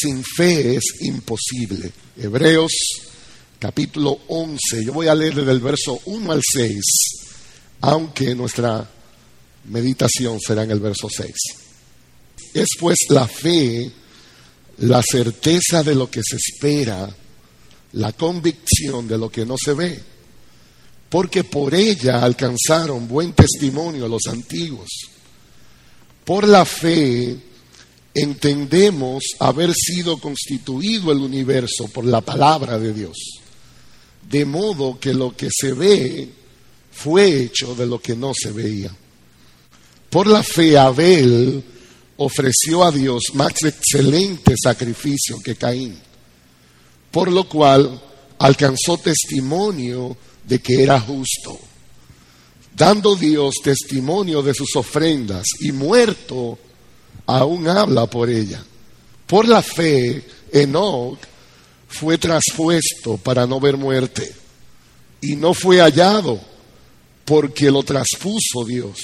sin fe es imposible. Hebreos capítulo 11, yo voy a leer desde el verso 1 al 6, aunque nuestra meditación será en el verso 6. Es pues la fe, la certeza de lo que se espera, la convicción de lo que no se ve, porque por ella alcanzaron buen testimonio los antiguos. Por la fe entendemos haber sido constituido el universo por la palabra de Dios, de modo que lo que se ve fue hecho de lo que no se veía. Por la fe Abel ofreció a Dios más excelente sacrificio que Caín, por lo cual alcanzó testimonio de que era justo, dando Dios testimonio de sus ofrendas y muerto aún habla por ella. Por la fe, Enoch fue traspuesto para no ver muerte y no fue hallado porque lo traspuso Dios.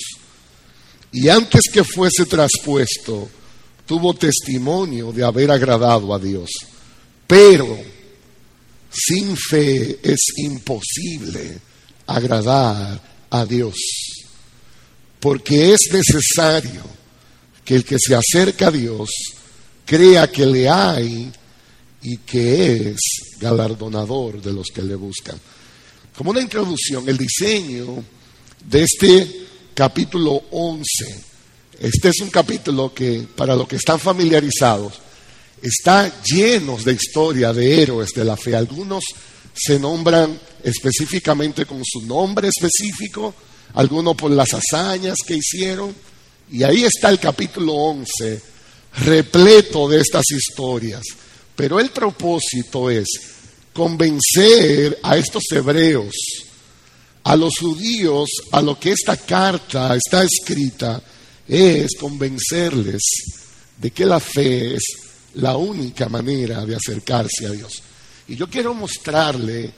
Y antes que fuese traspuesto, tuvo testimonio de haber agradado a Dios. Pero sin fe es imposible agradar a Dios, porque es necesario que el que se acerca a Dios crea que le hay y que es galardonador de los que le buscan. Como una introducción, el diseño de este capítulo 11, este es un capítulo que para los que están familiarizados, está lleno de historia de héroes de la fe. Algunos se nombran específicamente con su nombre específico, algunos por las hazañas que hicieron, y ahí está el capítulo 11, repleto de estas historias. Pero el propósito es convencer a estos hebreos, a los judíos, a lo que esta carta está escrita, es convencerles de que la fe es la única manera de acercarse a Dios. Y yo quiero mostrarle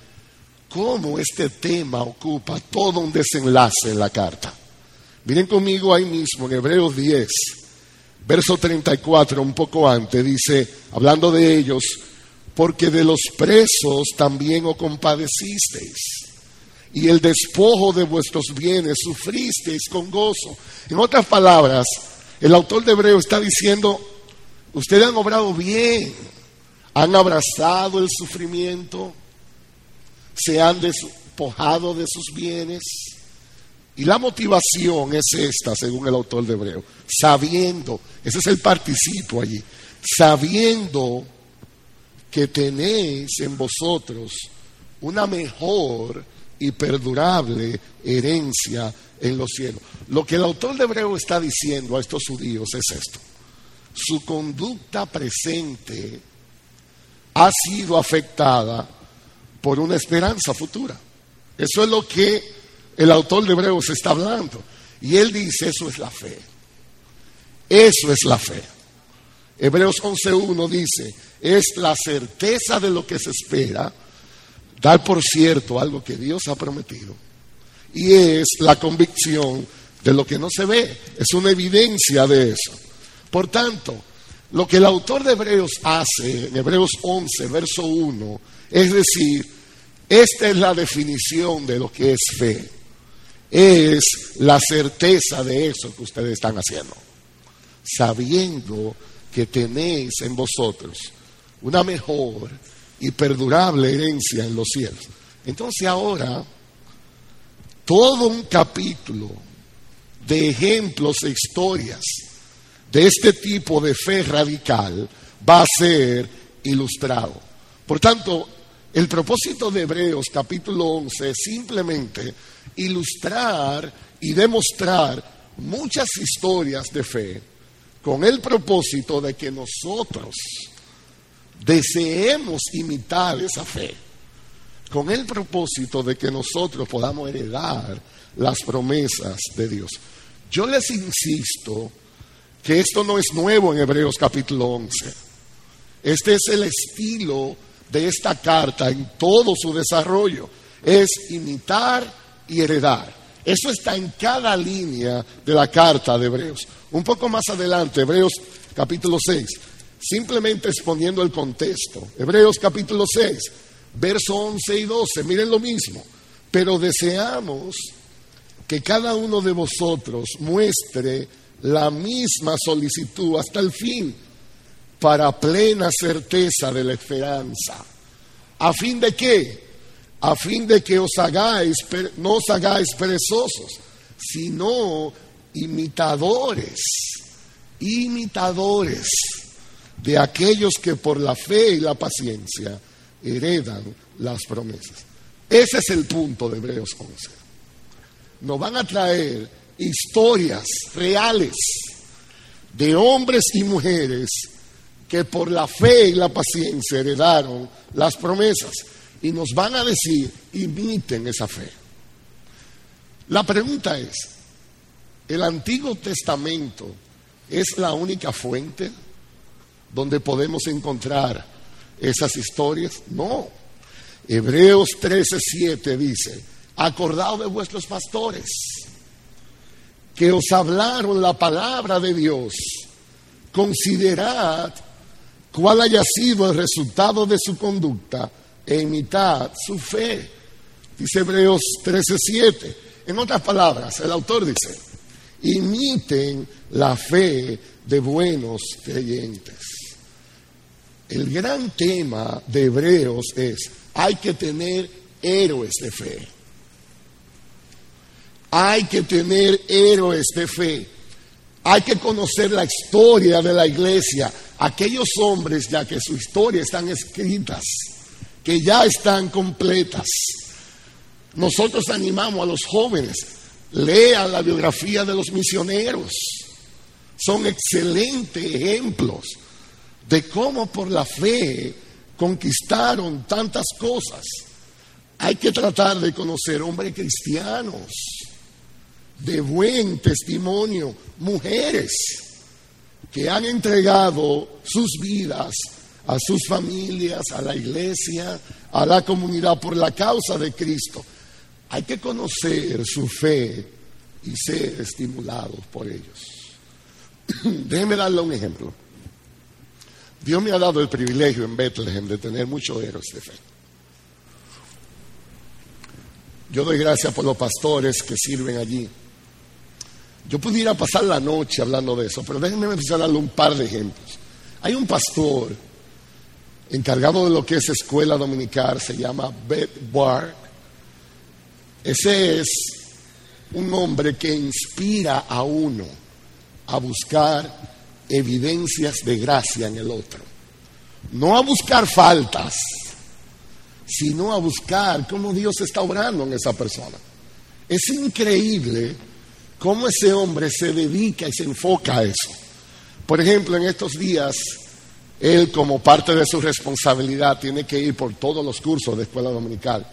cómo este tema ocupa todo un desenlace en la carta. Miren conmigo ahí mismo en Hebreos 10, verso 34, un poco antes, dice, hablando de ellos, porque de los presos también os compadecisteis, y el despojo de vuestros bienes sufristeis con gozo. En otras palabras, el autor de Hebreo está diciendo, ustedes han obrado bien, han abrazado el sufrimiento, se han despojado de sus bienes y la motivación es esta, según el autor de Hebreo, sabiendo, ese es el participo allí, sabiendo que tenéis en vosotros una mejor y perdurable herencia en los cielos. Lo que el autor de Hebreo está diciendo a estos judíos es esto. Su conducta presente ha sido afectada por una esperanza futura. Eso es lo que el autor de Hebreos está hablando. Y él dice, eso es la fe. Eso es la fe. Hebreos 11.1 dice, es la certeza de lo que se espera, dar por cierto algo que Dios ha prometido. Y es la convicción de lo que no se ve. Es una evidencia de eso. Por tanto, lo que el autor de Hebreos hace en Hebreos 11, verso 1, es decir, esta es la definición de lo que es fe es la certeza de eso que ustedes están haciendo, sabiendo que tenéis en vosotros una mejor y perdurable herencia en los cielos. Entonces ahora, todo un capítulo de ejemplos e historias de este tipo de fe radical va a ser ilustrado. Por tanto, el propósito de Hebreos capítulo 11 es simplemente ilustrar y demostrar muchas historias de fe con el propósito de que nosotros deseemos imitar esa fe, con el propósito de que nosotros podamos heredar las promesas de Dios. Yo les insisto que esto no es nuevo en Hebreos capítulo 11. Este es el estilo de esta carta en todo su desarrollo. Es imitar y heredar. Eso está en cada línea de la carta de Hebreos. Un poco más adelante, Hebreos capítulo 6, simplemente exponiendo el contexto. Hebreos capítulo 6, verso 11 y 12, miren lo mismo. Pero deseamos que cada uno de vosotros muestre la misma solicitud hasta el fin, para plena certeza de la esperanza. ¿A fin de qué? A fin de que os hagáis, no os hagáis perezosos, sino imitadores, imitadores de aquellos que por la fe y la paciencia heredan las promesas. Ese es el punto de Hebreos 11. Nos van a traer historias reales de hombres y mujeres que por la fe y la paciencia heredaron las promesas y nos van a decir, imiten esa fe. La pregunta es, ¿el Antiguo Testamento es la única fuente donde podemos encontrar esas historias? No. Hebreos 13:7 dice, acordado de vuestros pastores que os hablaron la palabra de Dios, considerad cuál haya sido el resultado de su conducta e imitad su fe. Dice Hebreos 13:7. En otras palabras, el autor dice, imiten la fe de buenos creyentes. El gran tema de Hebreos es, hay que tener héroes de fe. Hay que tener héroes de fe. Hay que conocer la historia de la iglesia. Aquellos hombres ya que su historia están escritas, que ya están completas. Nosotros animamos a los jóvenes, lean la biografía de los misioneros. Son excelentes ejemplos de cómo por la fe conquistaron tantas cosas. Hay que tratar de conocer hombres cristianos de buen testimonio, mujeres que han entregado sus vidas a sus familias, a la iglesia, a la comunidad por la causa de Cristo. Hay que conocer su fe y ser estimulados por ellos. Déjenme darle un ejemplo. Dios me ha dado el privilegio en Bethlehem de tener muchos héroes de fe. Yo doy gracias por los pastores que sirven allí. Yo pudiera pasar la noche hablando de eso, pero déjenme empezar a darle un par de ejemplos. Hay un pastor encargado de lo que es escuela dominical, se llama Beth Ward. Ese es un hombre que inspira a uno a buscar evidencias de gracia en el otro. No a buscar faltas, sino a buscar cómo Dios está obrando en esa persona. Es increíble cómo ese hombre se dedica y se enfoca a eso. Por ejemplo, en estos días, él como parte de su responsabilidad tiene que ir por todos los cursos de escuela dominical.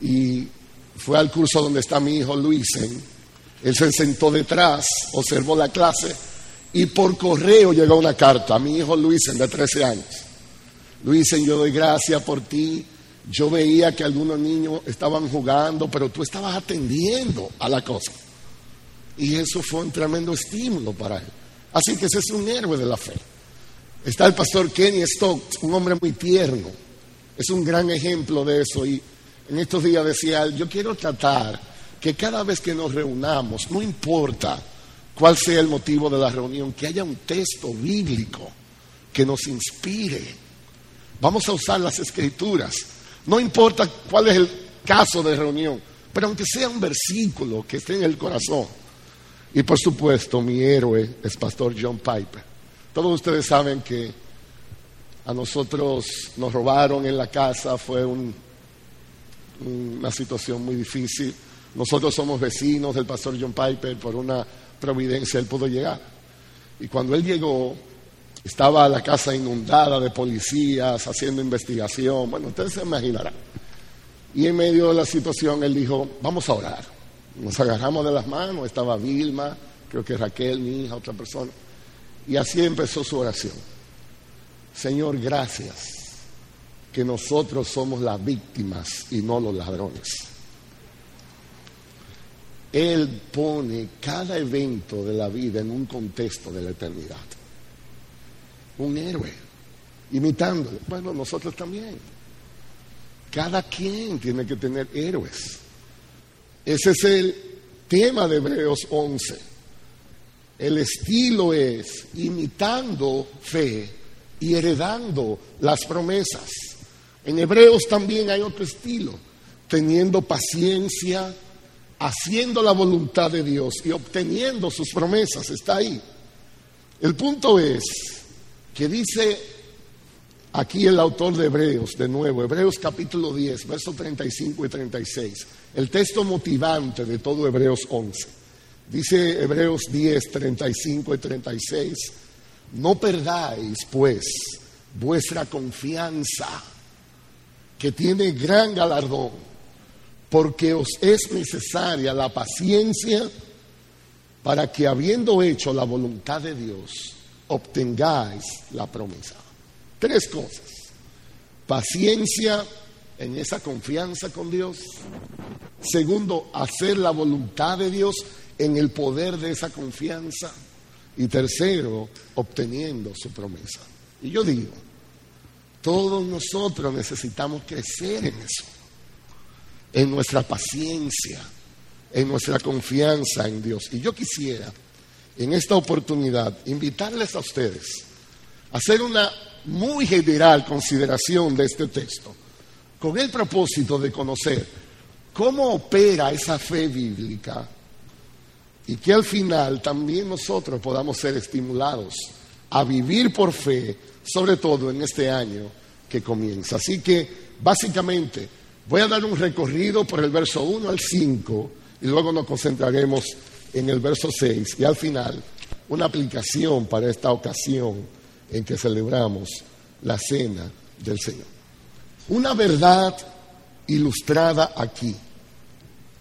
Y fue al curso donde está mi hijo Luisen. Él se sentó detrás, observó la clase y por correo llegó una carta a mi hijo Luisen de 13 años. Luisen, yo doy gracias por ti. Yo veía que algunos niños estaban jugando, pero tú estabas atendiendo a la cosa. Y eso fue un tremendo estímulo para él. Así que ese es un héroe de la fe. Está el pastor Kenny Stokes, un hombre muy tierno. Es un gran ejemplo de eso. Y en estos días decía, yo quiero tratar que cada vez que nos reunamos, no importa cuál sea el motivo de la reunión, que haya un texto bíblico que nos inspire. Vamos a usar las escrituras. No importa cuál es el caso de reunión, pero aunque sea un versículo que esté en el corazón y por supuesto, mi héroe es Pastor John Piper. Todos ustedes saben que a nosotros nos robaron en la casa, fue una situación muy difícil. Nosotros somos vecinos del Pastor John Piper, por una providencia él pudo llegar. Y cuando él llegó, estaba la casa inundada de policías haciendo investigación. Bueno, ustedes se imaginarán. Y en medio de la situación él dijo, vamos a orar. Nos agarramos de las manos, estaba Vilma, creo que Raquel, mi hija, otra persona. Y así empezó su oración. Señor, gracias que nosotros somos las víctimas y no los ladrones. Él pone cada evento de la vida en un contexto de la eternidad. un héroe, imitándole. Bueno, nosotros también. Cada quien tiene que tener héroes. Ese es el tema de Hebreos 11. El estilo es imitando fe y heredando las promesas. En Hebreos también hay otro estilo, teniendo paciencia, haciendo la voluntad de Dios y obteniendo sus promesas. Está ahí. El punto es que dice aquí el autor de Hebreos, de nuevo, Hebreos capítulo 10, versos 35 y 36, el texto motivante de todo Hebreos 11. Dice Hebreos 10, 35 y 36, no perdáis pues vuestra confianza, que tiene gran galardón, porque os es necesaria la paciencia para que habiendo hecho la voluntad de Dios, obtengáis la promesa. Tres cosas. Paciencia en esa confianza con Dios. Segundo, hacer la voluntad de Dios en el poder de esa confianza. Y tercero, obteniendo su promesa. Y yo digo, todos nosotros necesitamos crecer en eso, en nuestra paciencia, en nuestra confianza en Dios. Y yo quisiera, en esta oportunidad, invitarles a ustedes a hacer una muy general consideración de este texto, con el propósito de conocer cómo opera esa fe bíblica y que al final también nosotros podamos ser estimulados a vivir por fe, sobre todo en este año que comienza. Así que, básicamente, voy a dar un recorrido por el verso 1 al 5 y luego nos concentraremos en el verso 6 y al final una aplicación para esta ocasión en que celebramos la cena del Señor. Una verdad ilustrada aquí.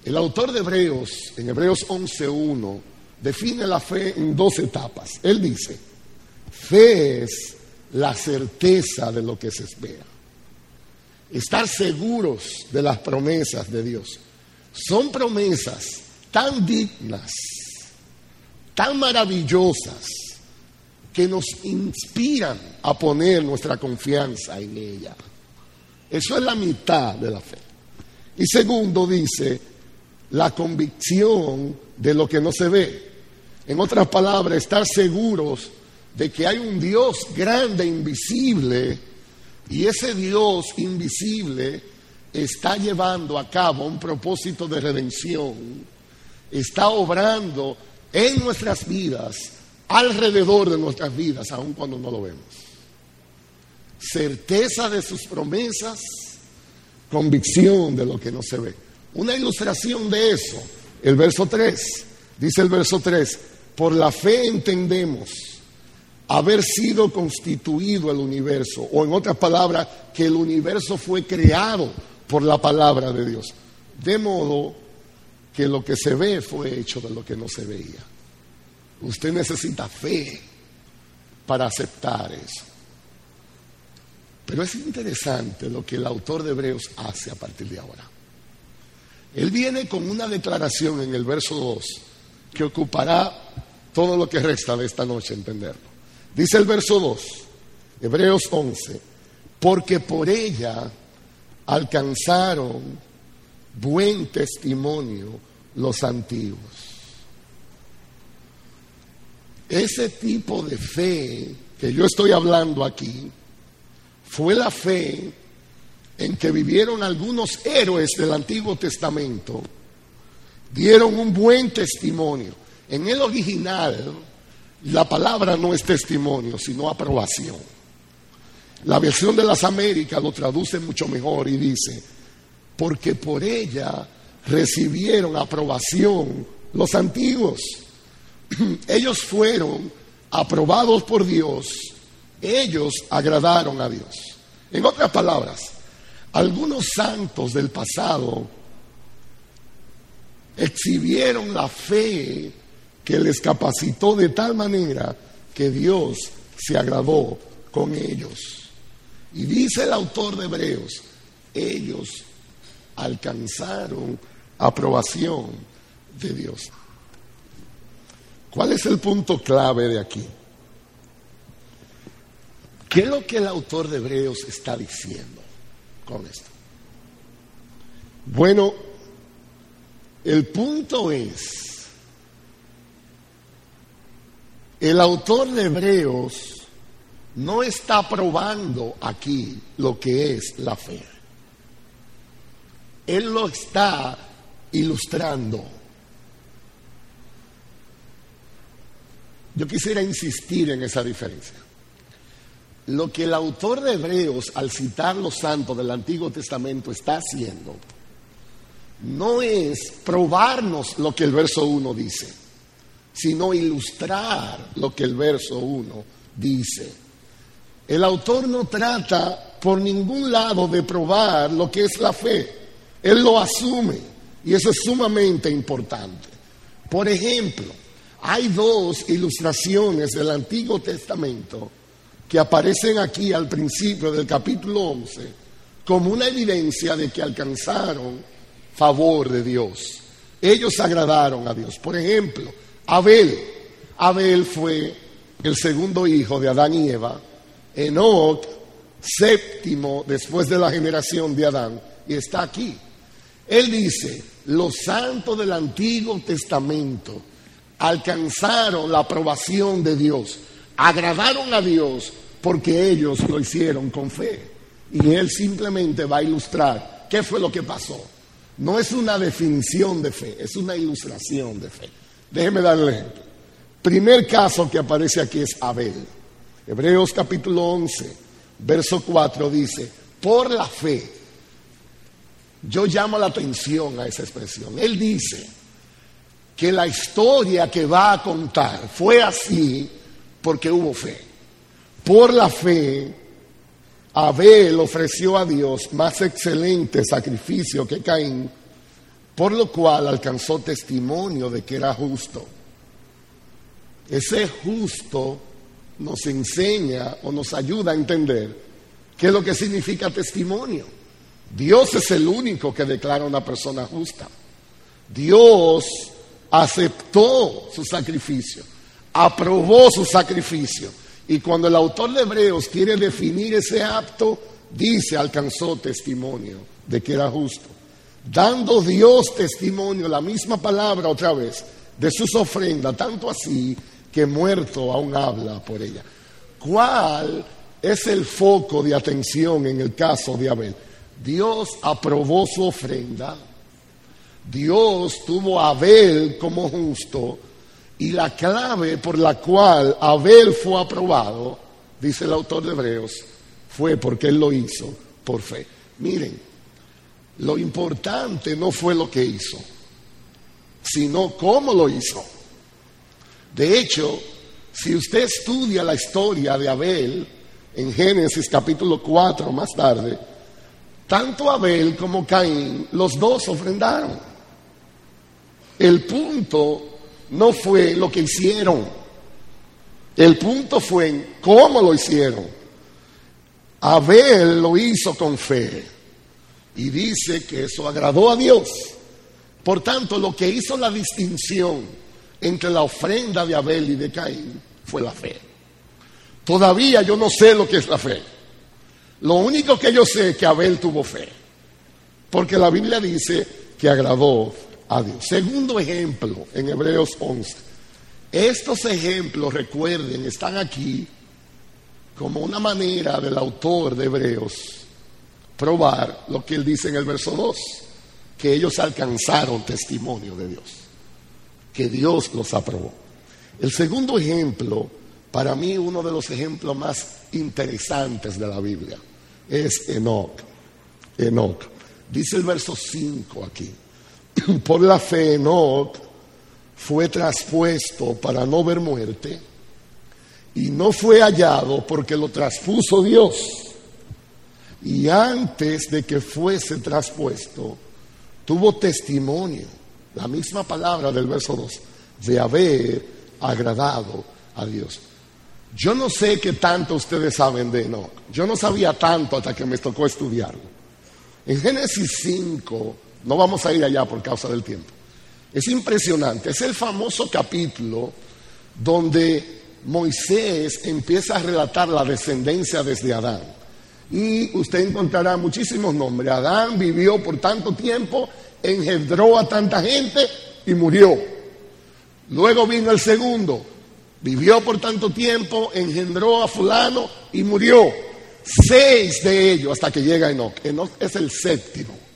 El autor de Hebreos, en Hebreos 11.1, define la fe en dos etapas. Él dice, fe es la certeza de lo que se espera. Estar seguros de las promesas de Dios. Son promesas tan dignas, tan maravillosas, que nos inspiran a poner nuestra confianza en ella. Eso es la mitad de la fe. Y segundo dice, la convicción de lo que no se ve. En otras palabras, estar seguros de que hay un Dios grande, invisible, y ese Dios invisible está llevando a cabo un propósito de redención, está obrando en nuestras vidas alrededor de nuestras vidas, aun cuando no lo vemos. Certeza de sus promesas, convicción de lo que no se ve. Una ilustración de eso, el verso 3, dice el verso 3, por la fe entendemos haber sido constituido el universo, o en otras palabras, que el universo fue creado por la palabra de Dios. De modo que lo que se ve fue hecho de lo que no se veía. Usted necesita fe para aceptar eso. Pero es interesante lo que el autor de Hebreos hace a partir de ahora. Él viene con una declaración en el verso 2 que ocupará todo lo que resta de esta noche entenderlo. Dice el verso 2, Hebreos 11, porque por ella alcanzaron buen testimonio los antiguos. Ese tipo de fe que yo estoy hablando aquí fue la fe en que vivieron algunos héroes del Antiguo Testamento, dieron un buen testimonio. En el original, la palabra no es testimonio, sino aprobación. La versión de las Américas lo traduce mucho mejor y dice, porque por ella recibieron aprobación los antiguos. ellos fueron aprobados por Dios, ellos agradaron a Dios. En otras palabras, algunos santos del pasado exhibieron la fe que les capacitó de tal manera que Dios se agradó con ellos. Y dice el autor de Hebreos, ellos alcanzaron aprobación de Dios. ¿Cuál es el punto clave de aquí? ¿Qué es lo que el autor de Hebreos está diciendo con esto? Bueno, el punto es, el autor de Hebreos no está probando aquí lo que es la fe. Él lo está ilustrando. Yo quisiera insistir en esa diferencia. Lo que el autor de Hebreos, al citar los santos del Antiguo Testamento, está haciendo, no es probarnos lo que el verso 1 dice, sino ilustrar lo que el verso 1 dice. El autor no trata por ningún lado de probar lo que es la fe. Él lo asume y eso es sumamente importante. Por ejemplo, hay dos ilustraciones del Antiguo Testamento que aparecen aquí al principio del capítulo 11 como una evidencia de que alcanzaron favor de Dios. Ellos agradaron a Dios. Por ejemplo, Abel. Abel fue el segundo hijo de Adán y Eva Enoch, séptimo después de la generación de Adán, y está aquí. Él dice, los santos del Antiguo Testamento alcanzaron la aprobación de Dios, agradaron a Dios porque ellos lo hicieron con fe. Y él simplemente va a ilustrar qué fue lo que pasó. No es una definición de fe, es una ilustración de fe. Déjeme darle el ejemplo. Primer caso que aparece aquí es Abel. Hebreos capítulo 11, verso 4 dice, por la fe, yo llamo la atención a esa expresión. Él dice que la historia que va a contar fue así porque hubo fe. Por la fe, Abel ofreció a Dios más excelente sacrificio que Caín, por lo cual alcanzó testimonio de que era justo. Ese justo nos enseña o nos ayuda a entender qué es lo que significa testimonio. Dios es el único que declara una persona justa. Dios aceptó su sacrificio, aprobó su sacrificio. Y cuando el autor de Hebreos quiere definir ese acto, dice, alcanzó testimonio de que era justo. Dando Dios testimonio, la misma palabra otra vez, de sus ofrendas, tanto así que muerto aún habla por ella. ¿Cuál es el foco de atención en el caso de Abel? Dios aprobó su ofrenda, Dios tuvo a Abel como justo y la clave por la cual Abel fue aprobado, dice el autor de Hebreos, fue porque él lo hizo por fe. Miren, lo importante no fue lo que hizo, sino cómo lo hizo. De hecho, si usted estudia la historia de Abel en Génesis capítulo 4 más tarde, tanto Abel como Caín, los dos ofrendaron. El punto no fue lo que hicieron, el punto fue en cómo lo hicieron. Abel lo hizo con fe y dice que eso agradó a Dios. Por tanto, lo que hizo la distinción entre la ofrenda de Abel y de Caín fue la fe. Todavía yo no sé lo que es la fe. Lo único que yo sé es que Abel tuvo fe. Porque la Biblia dice que agradó a. Segundo ejemplo en Hebreos 11. Estos ejemplos, recuerden, están aquí como una manera del autor de Hebreos probar lo que él dice en el verso 2, que ellos alcanzaron testimonio de Dios que Dios los aprobó. El segundo ejemplo, para mí uno de los ejemplos más interesantes de la Biblia, es Enoch. Enoch. Dice el verso 5 aquí. Por la fe Enoch fue traspuesto para no ver muerte y no fue hallado porque lo traspuso Dios. Y antes de que fuese traspuesto, tuvo testimonio la misma palabra del verso 2, de haber agradado a Dios. Yo no sé qué tanto ustedes saben de Enoch. Yo no sabía tanto hasta que me tocó estudiarlo. En Génesis 5, no vamos a ir allá por causa del tiempo. Es impresionante. Es el famoso capítulo donde Moisés empieza a relatar la descendencia desde Adán. Y usted encontrará muchísimos nombres. Adán vivió por tanto tiempo, engendró a tanta gente y murió. Luego vino el segundo, vivió por tanto tiempo, engendró a fulano y murió. Seis de ellos hasta que llega Enoch. Enoch es el séptimo.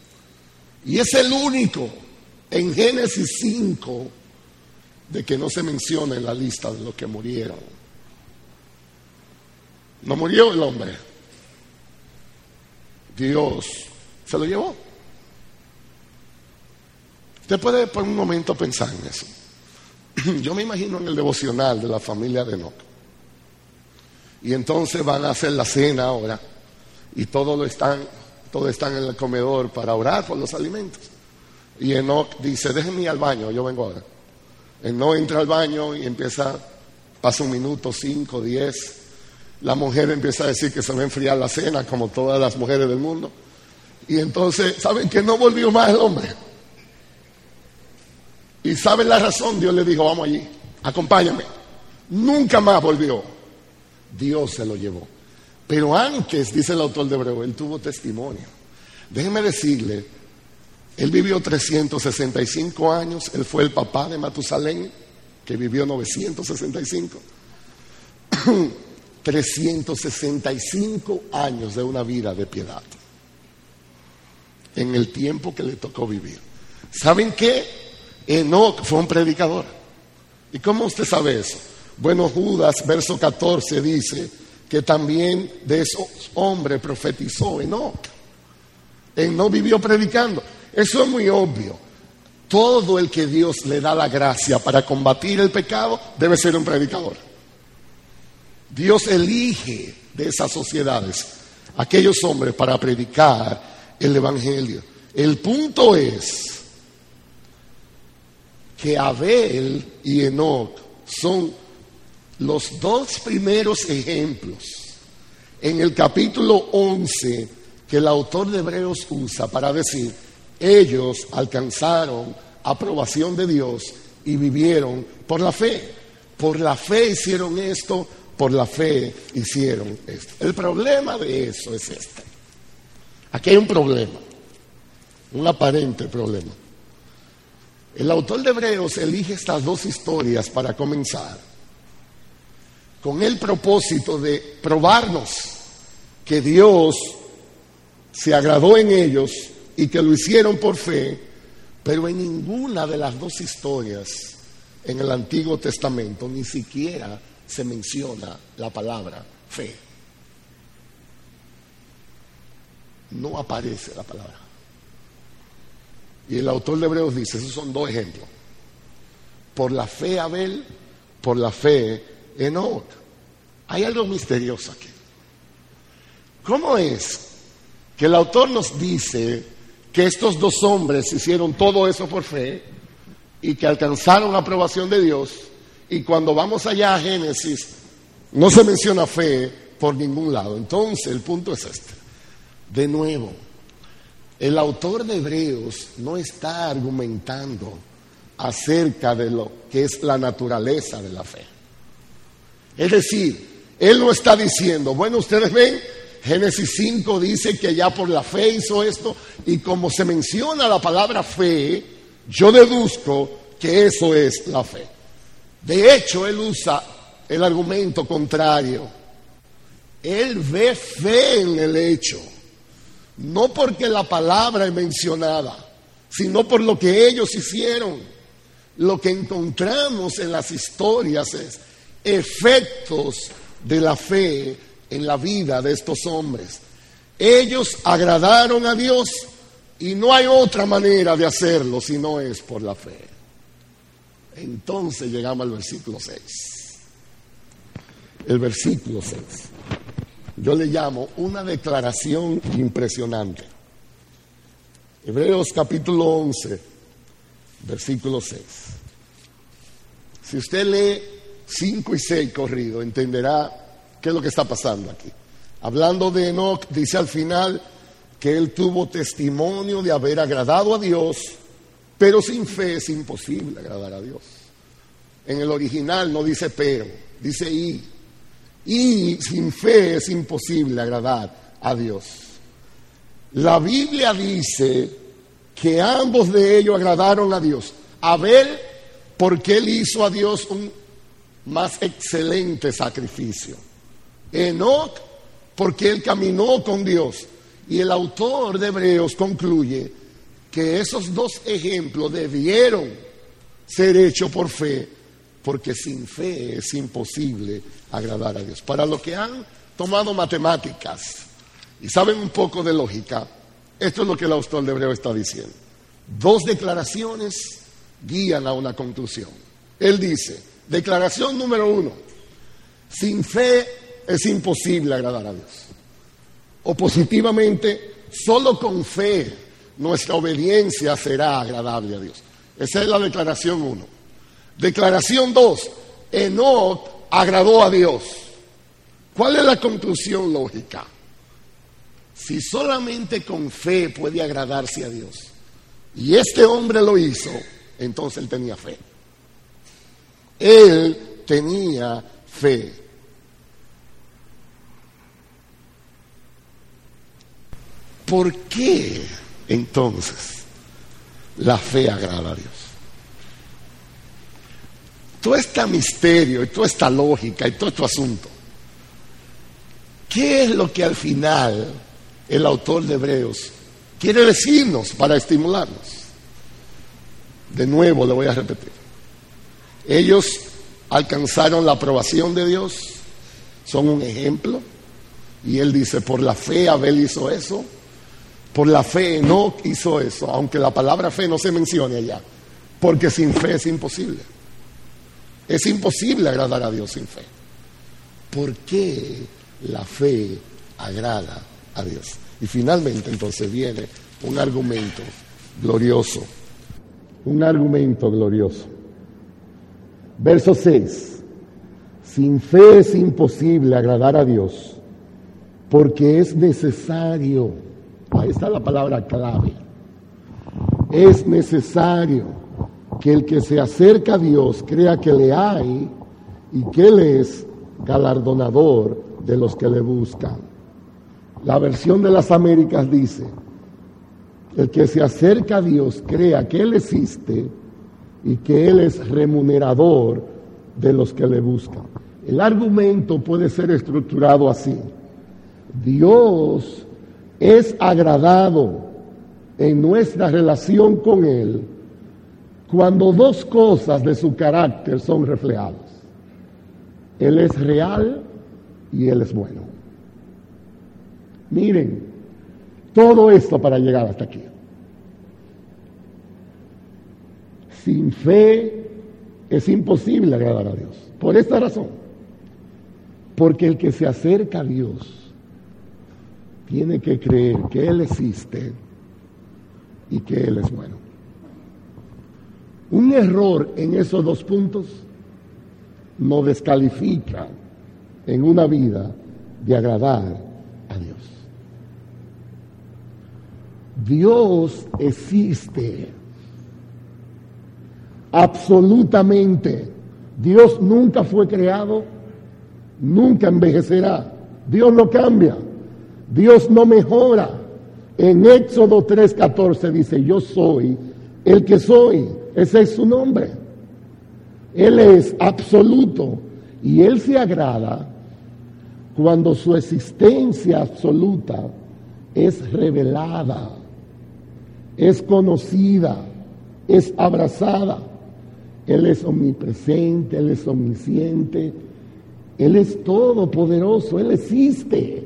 Y es el único en Génesis 5 de que no se menciona en la lista de los que murieron. No murió el hombre. Dios se lo llevó. Usted puede por un momento pensar en eso. Yo me imagino en el devocional de la familia de Enoch. Y entonces van a hacer la cena ahora y todos lo están, todos están en el comedor para orar por los alimentos. Y Enoch dice, déjenme ir al baño, yo vengo ahora. Enoch entra al baño y empieza, pasa un minuto, cinco, diez. La mujer empieza a decir que se va a enfriar la cena, como todas las mujeres del mundo. Y entonces, ¿saben que no volvió más el hombre? Y ¿saben la razón? Dios le dijo, vamos allí, acompáñame. Nunca más volvió. Dios se lo llevó. Pero antes, dice el autor de Hebreo, él tuvo testimonio. Déjeme decirle, él vivió 365 años, él fue el papá de Matusalén, que vivió 965. 365 años de una vida de piedad. En el tiempo que le tocó vivir. ¿Saben qué? Enoch fue un predicador. ¿Y cómo usted sabe eso? Bueno, Judas, verso 14, dice que también de esos hombres profetizó Enoch. Enoch vivió predicando. Eso es muy obvio. Todo el que Dios le da la gracia para combatir el pecado debe ser un predicador. Dios elige de esas sociedades aquellos hombres para predicar el Evangelio. El punto es que Abel y Enoch son los dos primeros ejemplos en el capítulo 11 que el autor de Hebreos usa para decir, ellos alcanzaron aprobación de Dios y vivieron por la fe. Por la fe hicieron esto, por la fe hicieron esto. El problema de eso es este. Aquí hay un problema, un aparente problema. El autor de Hebreos elige estas dos historias para comenzar con el propósito de probarnos que Dios se agradó en ellos y que lo hicieron por fe, pero en ninguna de las dos historias en el Antiguo Testamento ni siquiera se menciona la palabra fe. No aparece la palabra. Y el autor de Hebreos dice, esos son dos ejemplos. Por la fe Abel, por la fe Enoch. Hay algo misterioso aquí. ¿Cómo es que el autor nos dice que estos dos hombres hicieron todo eso por fe y que alcanzaron la aprobación de Dios y cuando vamos allá a Génesis no se menciona fe por ningún lado? Entonces el punto es este. De nuevo, el autor de Hebreos no está argumentando acerca de lo que es la naturaleza de la fe. Es decir, él no está diciendo, bueno, ustedes ven, Génesis 5 dice que ya por la fe hizo esto, y como se menciona la palabra fe, yo deduzco que eso es la fe. De hecho, él usa el argumento contrario. Él ve fe en el hecho, no porque la palabra es mencionada, sino por lo que ellos hicieron. Lo que encontramos en las historias es efectos de la fe en la vida de estos hombres. Ellos agradaron a Dios y no hay otra manera de hacerlo si no es por la fe. Entonces llegamos al versículo 6. El versículo 6. Yo le llamo una declaración impresionante. Hebreos capítulo 11, versículo 6. Si usted lee 5 y 6 corrido, entenderá qué es lo que está pasando aquí. Hablando de Enoch, dice al final que él tuvo testimonio de haber agradado a Dios, pero sin fe es imposible agradar a Dios. en el original no dice pero, dice y. Y sin fe es imposible agradar a Dios. La Biblia dice que ambos de ellos agradaron a Dios. Abel, porque él hizo a Dios un más excelente sacrificio. Enoch, porque él caminó con Dios. Y el autor de Hebreos concluye que esos dos ejemplos debieron ser hechos por fe, porque sin fe es imposible agradar a Dios. Para los que han tomado matemáticas y saben un poco de lógica, esto es lo que el autor de Hebreos está diciendo. Dos declaraciones guían a una conclusión. Él dice, declaración número uno, sin fe es imposible agradar a Dios. O positivamente, solo con fe nuestra obediencia será agradable a Dios. Esa es la declaración uno. Declaración dos, Enoch agradó a Dios. ¿Cuál es la conclusión lógica? Si solamente con fe puede agradarse a Dios, y este hombre lo hizo, entonces él tenía fe. Él tenía fe. ¿Por qué entonces la fe agrada a Dios? Todo este misterio y toda esta lógica y todo este asunto, ¿qué es lo que al final el autor de Hebreos quiere decirnos para estimularnos? De nuevo le voy a repetir. Ellos alcanzaron la aprobación de Dios, son un ejemplo. Y él dice, por la fe Abel hizo eso, por la fe no hizo eso, aunque la palabra fe no se mencione allá, porque sin fe es imposible. Es imposible agradar a Dios sin fe. ¿Por qué la fe agrada a Dios? Y finalmente entonces viene un argumento glorioso, un argumento glorioso. Verso 6. Sin fe es imposible agradar a Dios, porque es necesario, ahí está la palabra clave, es necesario que el que se acerca a Dios crea que le hay y que Él es galardonador de los que le buscan. La versión de las Américas dice, el que se acerca a Dios crea que Él existe y que Él es remunerador de los que le buscan. El argumento puede ser estructurado así. Dios es agradado en nuestra relación con Él cuando dos cosas de su carácter son reflejadas. Él es real y Él es bueno. Miren, todo esto para llegar hasta aquí. Sin fe es imposible agradar a Dios. Por esta razón. Porque el que se acerca a Dios tiene que creer que Él existe y que Él es bueno. Un error en esos dos puntos no descalifica en una vida de agradar a Dios. Dios existe absolutamente. Dios nunca fue creado, nunca envejecerá. Dios no cambia, Dios no mejora. En Éxodo 3:14 dice, yo soy el que soy, ese es su nombre. Él es absoluto y Él se agrada cuando su existencia absoluta es revelada, es conocida, es abrazada. Él es omnipresente, Él es omnisciente, Él es todopoderoso, Él existe.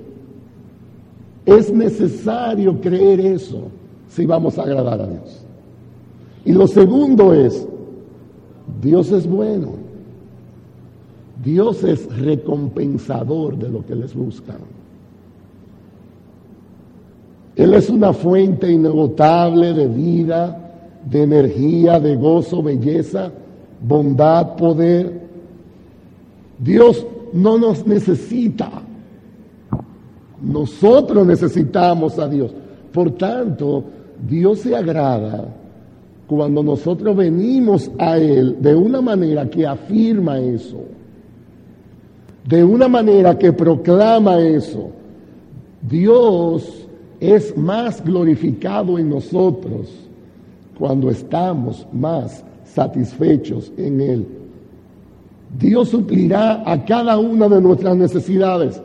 Es necesario creer eso si vamos a agradar a Dios. Y lo segundo es, Dios es bueno. Dios es recompensador de lo que les buscan. Él es una fuente inagotable de vida, de energía, de gozo, belleza bondad, poder. Dios no nos necesita. Nosotros necesitamos a Dios. Por tanto, Dios se agrada cuando nosotros venimos a Él de una manera que afirma eso, de una manera que proclama eso, Dios es más glorificado en nosotros cuando estamos más satisfechos en Él. Dios suplirá a cada una de nuestras necesidades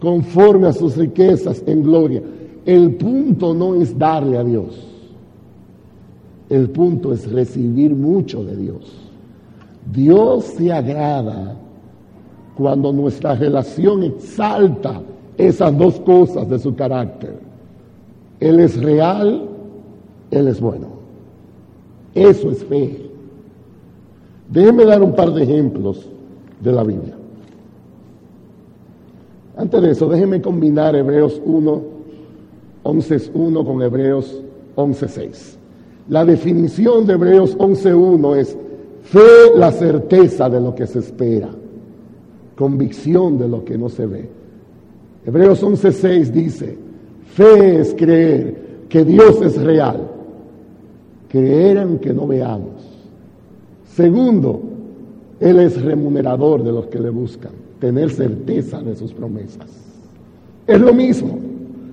conforme a sus riquezas en gloria. El punto no es darle a Dios. El punto es recibir mucho de Dios. Dios se agrada cuando nuestra relación exalta esas dos cosas de su carácter. Él es real, Él es bueno. Eso es fe. Déjenme dar un par de ejemplos de la Biblia. Antes de eso, déjenme combinar Hebreos 1, 11.1 con Hebreos 11.6. La definición de Hebreos 11.1 es fe, la certeza de lo que se espera, convicción de lo que no se ve. Hebreos 11.6 dice, fe es creer que Dios es real, creer en que no veamos. Segundo, Él es remunerador de los que le buscan, tener certeza de sus promesas. Es lo mismo,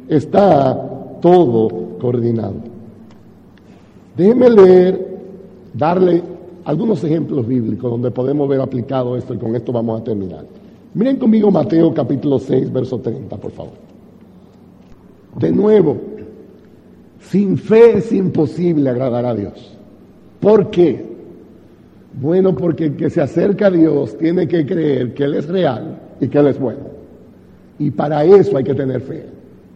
está todo coordinado. Déjeme leer, darle algunos ejemplos bíblicos donde podemos ver aplicado esto y con esto vamos a terminar. Miren conmigo Mateo capítulo 6, verso 30, por favor. De nuevo, sin fe es imposible agradar a Dios. ¿Por qué? Bueno, porque el que se acerca a Dios tiene que creer que Él es real y que Él es bueno. Y para eso hay que tener fe.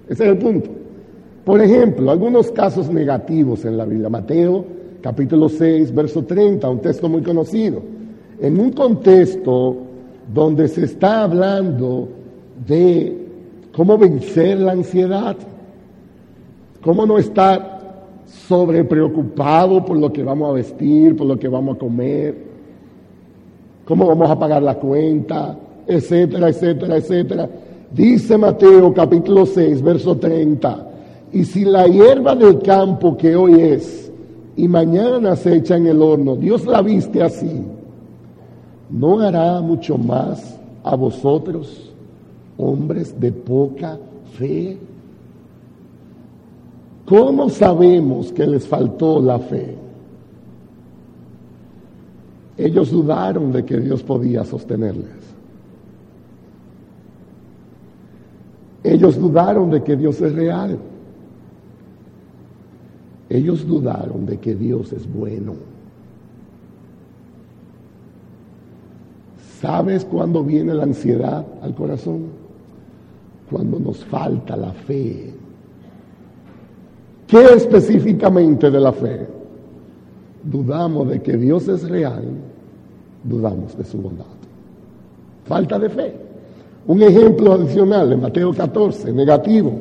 Ese es el punto. Por ejemplo, algunos casos negativos en la Biblia. Mateo capítulo 6, verso 30, un texto muy conocido. En un contexto donde se está hablando de cómo vencer la ansiedad, cómo no estar sobre preocupado por lo que vamos a vestir, por lo que vamos a comer, cómo vamos a pagar la cuenta, etcétera, etcétera, etcétera. Dice Mateo capítulo 6, verso 30, y si la hierba del campo que hoy es y mañana se echa en el horno, Dios la viste así, ¿no hará mucho más a vosotros, hombres de poca fe? ¿Cómo sabemos que les faltó la fe? Ellos dudaron de que Dios podía sostenerles. Ellos dudaron de que Dios es real. Ellos dudaron de que Dios es bueno. ¿Sabes cuándo viene la ansiedad al corazón? Cuando nos falta la fe ¿Qué específicamente de la fe? Dudamos de que Dios es real, dudamos de su bondad. Falta de fe. Un ejemplo adicional en Mateo 14, negativo.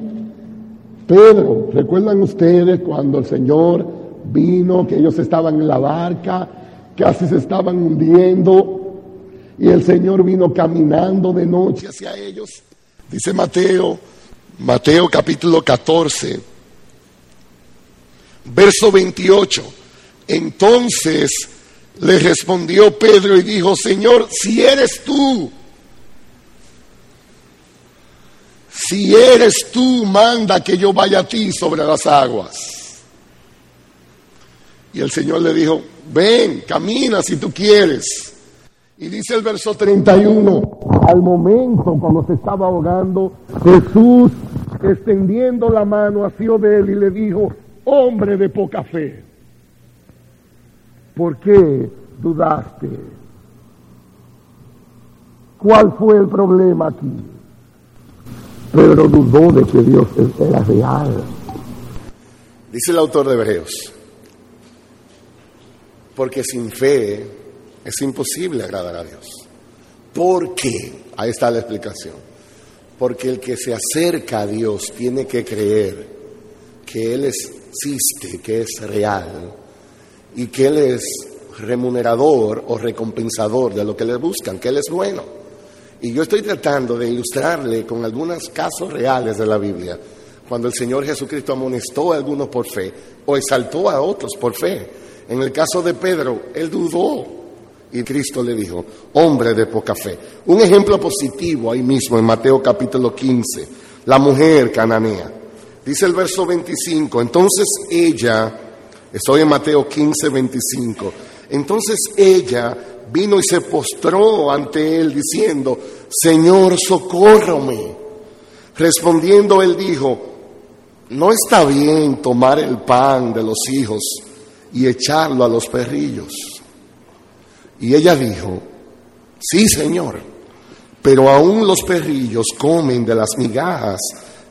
Pedro, ¿recuerdan ustedes cuando el Señor vino, que ellos estaban en la barca, casi se estaban hundiendo, y el Señor vino caminando de noche hacia ellos? Dice Mateo, Mateo capítulo 14 Verso 28. Entonces le respondió Pedro y dijo, Señor, si eres tú, si eres tú, manda que yo vaya a ti sobre las aguas. Y el Señor le dijo, ven, camina si tú quieres. Y dice el verso 31, al momento cuando se estaba ahogando, Jesús extendiendo la mano hacia de él y le dijo, hombre de poca fe. ¿Por qué dudaste? ¿Cuál fue el problema aquí? Pedro dudó de que Dios era real. Dice el autor de Hebreos, porque sin fe es imposible agradar a Dios. ¿Por qué? Ahí está la explicación. Porque el que se acerca a Dios tiene que creer que Él es existe, que es real y que Él es remunerador o recompensador de lo que le buscan, que Él es bueno. Y yo estoy tratando de ilustrarle con algunos casos reales de la Biblia cuando el Señor Jesucristo amonestó a algunos por fe o exaltó a otros por fe. En el caso de Pedro, él dudó y Cristo le dijo, hombre de poca fe. Un ejemplo positivo ahí mismo en Mateo capítulo 15, la mujer cananea. Dice el verso 25, entonces ella, estoy en Mateo 15, 25, entonces ella vino y se postró ante él diciendo, Señor, socórrome. Respondiendo él dijo, no está bien tomar el pan de los hijos y echarlo a los perrillos. Y ella dijo, sí, Señor, pero aún los perrillos comen de las migajas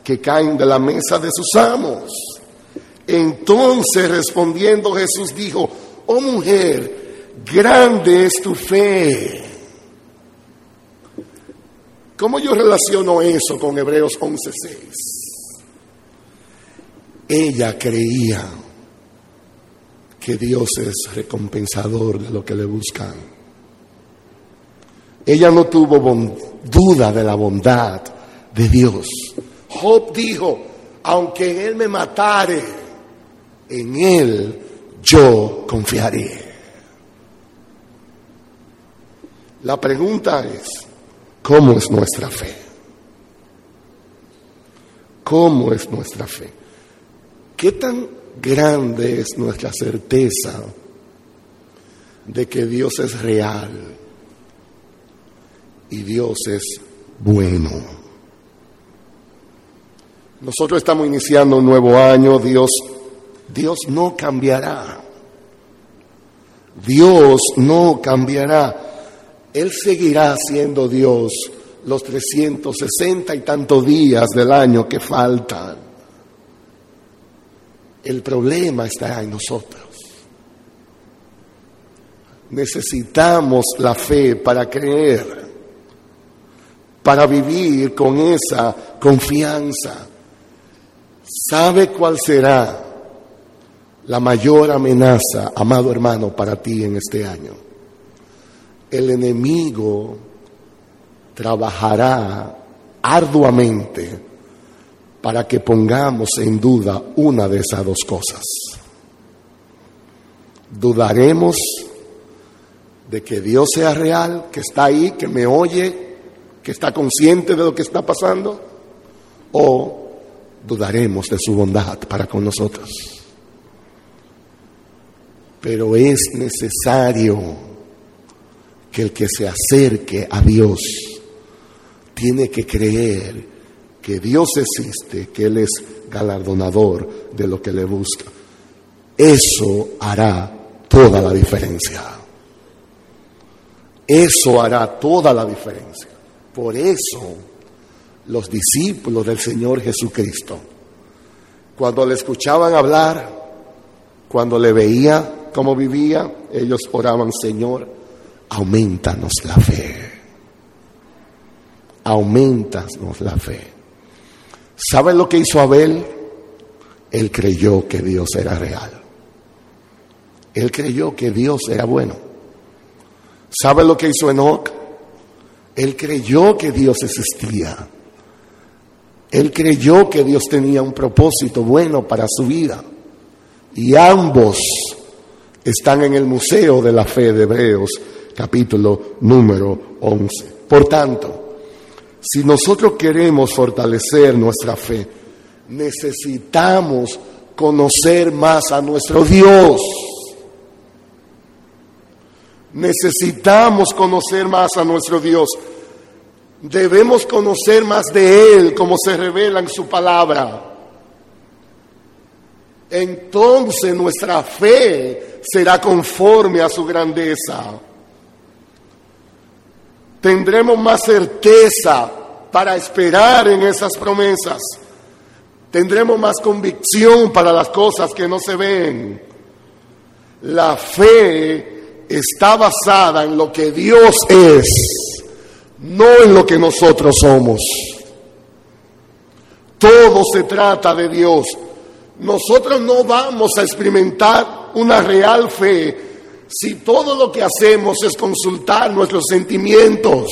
que caen de la mesa de sus amos. Entonces respondiendo Jesús dijo, oh mujer, grande es tu fe. ¿Cómo yo relaciono eso con Hebreos 11:6? Ella creía que Dios es recompensador de lo que le buscan. Ella no tuvo duda de la bondad de Dios. Job dijo, aunque Él me matare, en Él yo confiaré. La pregunta es, ¿cómo es nuestra fe? ¿Cómo es nuestra fe? ¿Qué tan grande es nuestra certeza de que Dios es real y Dios es bueno? Nosotros estamos iniciando un nuevo año, Dios, Dios no cambiará. Dios no cambiará. Él seguirá siendo Dios los 360 y tantos días del año que faltan. El problema está en nosotros. Necesitamos la fe para creer, para vivir con esa confianza. ¿Sabe cuál será la mayor amenaza, amado hermano, para ti en este año? El enemigo trabajará arduamente para que pongamos en duda una de esas dos cosas. Dudaremos de que Dios sea real, que está ahí, que me oye, que está consciente de lo que está pasando, o dudaremos de su bondad para con nosotros. Pero es necesario que el que se acerque a Dios tiene que creer que Dios existe, que Él es galardonador de lo que le busca. Eso hará toda la diferencia. Eso hará toda la diferencia. Por eso los discípulos del Señor Jesucristo, cuando le escuchaban hablar, cuando le veía cómo vivía, ellos oraban, Señor, aumentanos la fe. Aumentanos la fe. ¿Saben lo que hizo Abel? Él creyó que Dios era real. Él creyó que Dios era bueno. ¿Saben lo que hizo Enoch? Él creyó que Dios existía. Él creyó que Dios tenía un propósito bueno para su vida. Y ambos están en el Museo de la Fe de Hebreos, capítulo número 11. Por tanto, si nosotros queremos fortalecer nuestra fe, necesitamos conocer más a nuestro Dios. Necesitamos conocer más a nuestro Dios. Debemos conocer más de Él como se revela en su palabra. Entonces nuestra fe será conforme a su grandeza tendremos más certeza para esperar en esas promesas. Tendremos más convicción para las cosas que no se ven. La fe está basada en lo que Dios es, no en lo que nosotros somos. Todo se trata de Dios. Nosotros no vamos a experimentar una real fe si todo lo que hacemos es consultar nuestros sentimientos?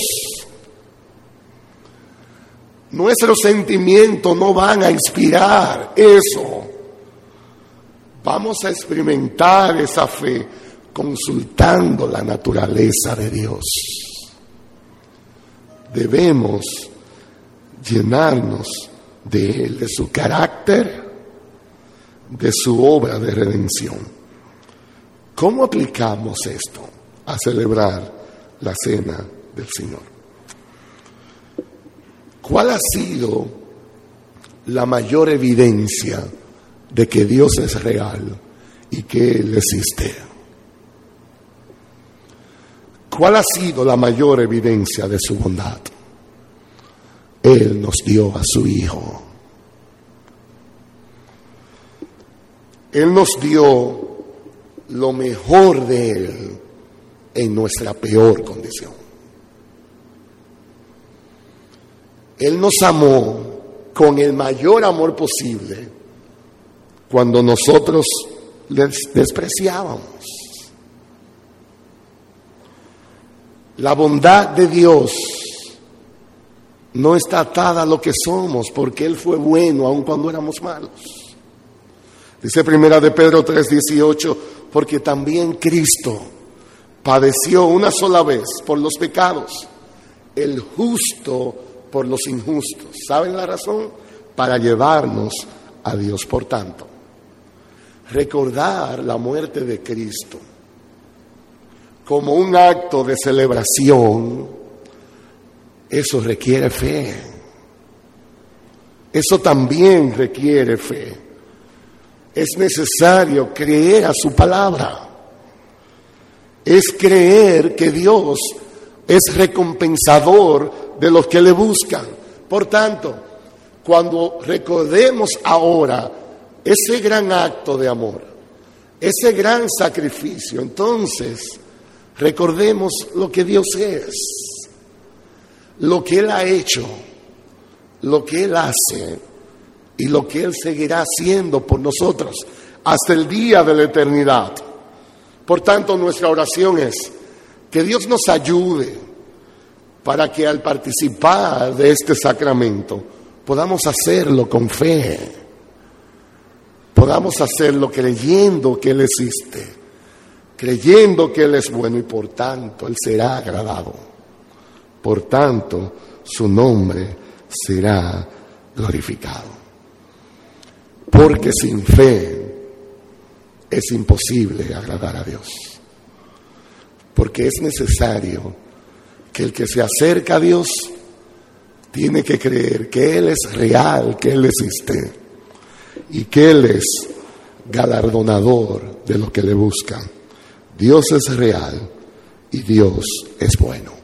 Nuestros sentimientos no van a inspirar eso. Vamos a experimentar esa fe consultando la naturaleza de Dios. Debemos llenarnos de Él, de su carácter, de su obra de redención. ¿Cómo aplicamos esto a celebrar la cena del Señor? ¿Cuál ha sido la mayor evidencia de que Dios es real y que Él existe? ¿Cuál ha sido la mayor evidencia de su bondad? Él nos dio a su Hijo. Él nos dio lo mejor de Él en nuestra peor condición. Él nos amó con el mayor amor posible cuando nosotros les despreciábamos. La bondad de Dios no está atada a lo que somos, porque Él fue bueno aun cuando éramos malos. Dice primera de Pedro 3:18, porque también Cristo padeció una sola vez por los pecados, el justo por los injustos. ¿Saben la razón? Para llevarnos a Dios. Por tanto, recordar la muerte de Cristo como un acto de celebración, eso requiere fe. Eso también requiere fe. Es necesario creer a su palabra. Es creer que Dios es recompensador de los que le buscan. Por tanto, cuando recordemos ahora ese gran acto de amor, ese gran sacrificio, entonces Recordemos lo que Dios es, lo que Él ha hecho, lo que Él hace y lo que Él seguirá haciendo por nosotros hasta el día de la eternidad. Por tanto, nuestra oración es que Dios nos ayude para que al participar de este sacramento podamos hacerlo con fe, podamos hacerlo creyendo que Él existe creyendo que Él es bueno y por tanto Él será agradado. Por tanto, su nombre será glorificado. Porque sin fe es imposible agradar a Dios. Porque es necesario que el que se acerca a Dios tiene que creer que Él es real, que Él existe y que Él es galardonador de los que le buscan. Dios es real y Dios es bueno.